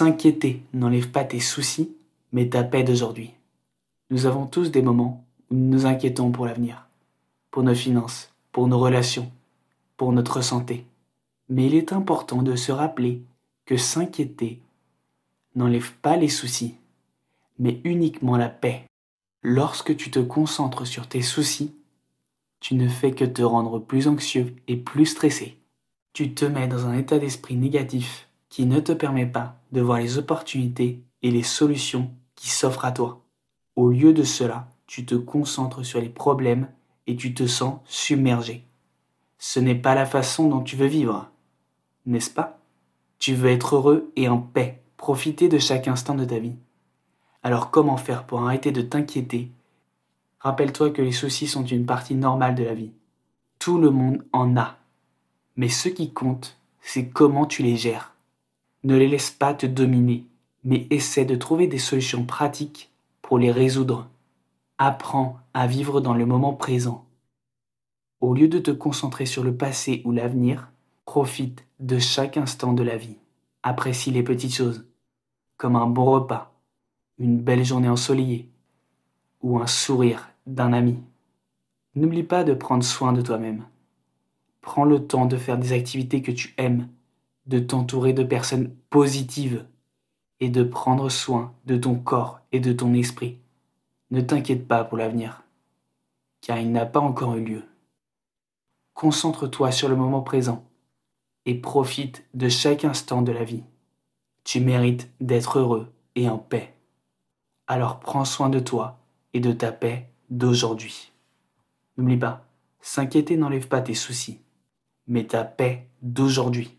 S'inquiéter n'enlève pas tes soucis, mais ta paix d'aujourd'hui. Nous avons tous des moments où nous nous inquiétons pour l'avenir, pour nos finances, pour nos relations, pour notre santé. Mais il est important de se rappeler que s'inquiéter n'enlève pas les soucis, mais uniquement la paix. Lorsque tu te concentres sur tes soucis, tu ne fais que te rendre plus anxieux et plus stressé. Tu te mets dans un état d'esprit négatif qui ne te permet pas de voir les opportunités et les solutions qui s'offrent à toi. Au lieu de cela, tu te concentres sur les problèmes et tu te sens submergé. Ce n'est pas la façon dont tu veux vivre, n'est-ce pas? Tu veux être heureux et en paix, profiter de chaque instant de ta vie. Alors comment faire pour arrêter de t'inquiéter? Rappelle-toi que les soucis sont une partie normale de la vie. Tout le monde en a. Mais ce qui compte, c'est comment tu les gères. Ne les laisse pas te dominer, mais essaie de trouver des solutions pratiques pour les résoudre. Apprends à vivre dans le moment présent. Au lieu de te concentrer sur le passé ou l'avenir, profite de chaque instant de la vie. Apprécie les petites choses, comme un bon repas, une belle journée ensoleillée ou un sourire d'un ami. N'oublie pas de prendre soin de toi-même. Prends le temps de faire des activités que tu aimes de t'entourer de personnes positives et de prendre soin de ton corps et de ton esprit. Ne t'inquiète pas pour l'avenir, car il n'a pas encore eu lieu. Concentre-toi sur le moment présent et profite de chaque instant de la vie. Tu mérites d'être heureux et en paix. Alors prends soin de toi et de ta paix d'aujourd'hui. N'oublie pas, s'inquiéter n'enlève pas tes soucis, mais ta paix d'aujourd'hui.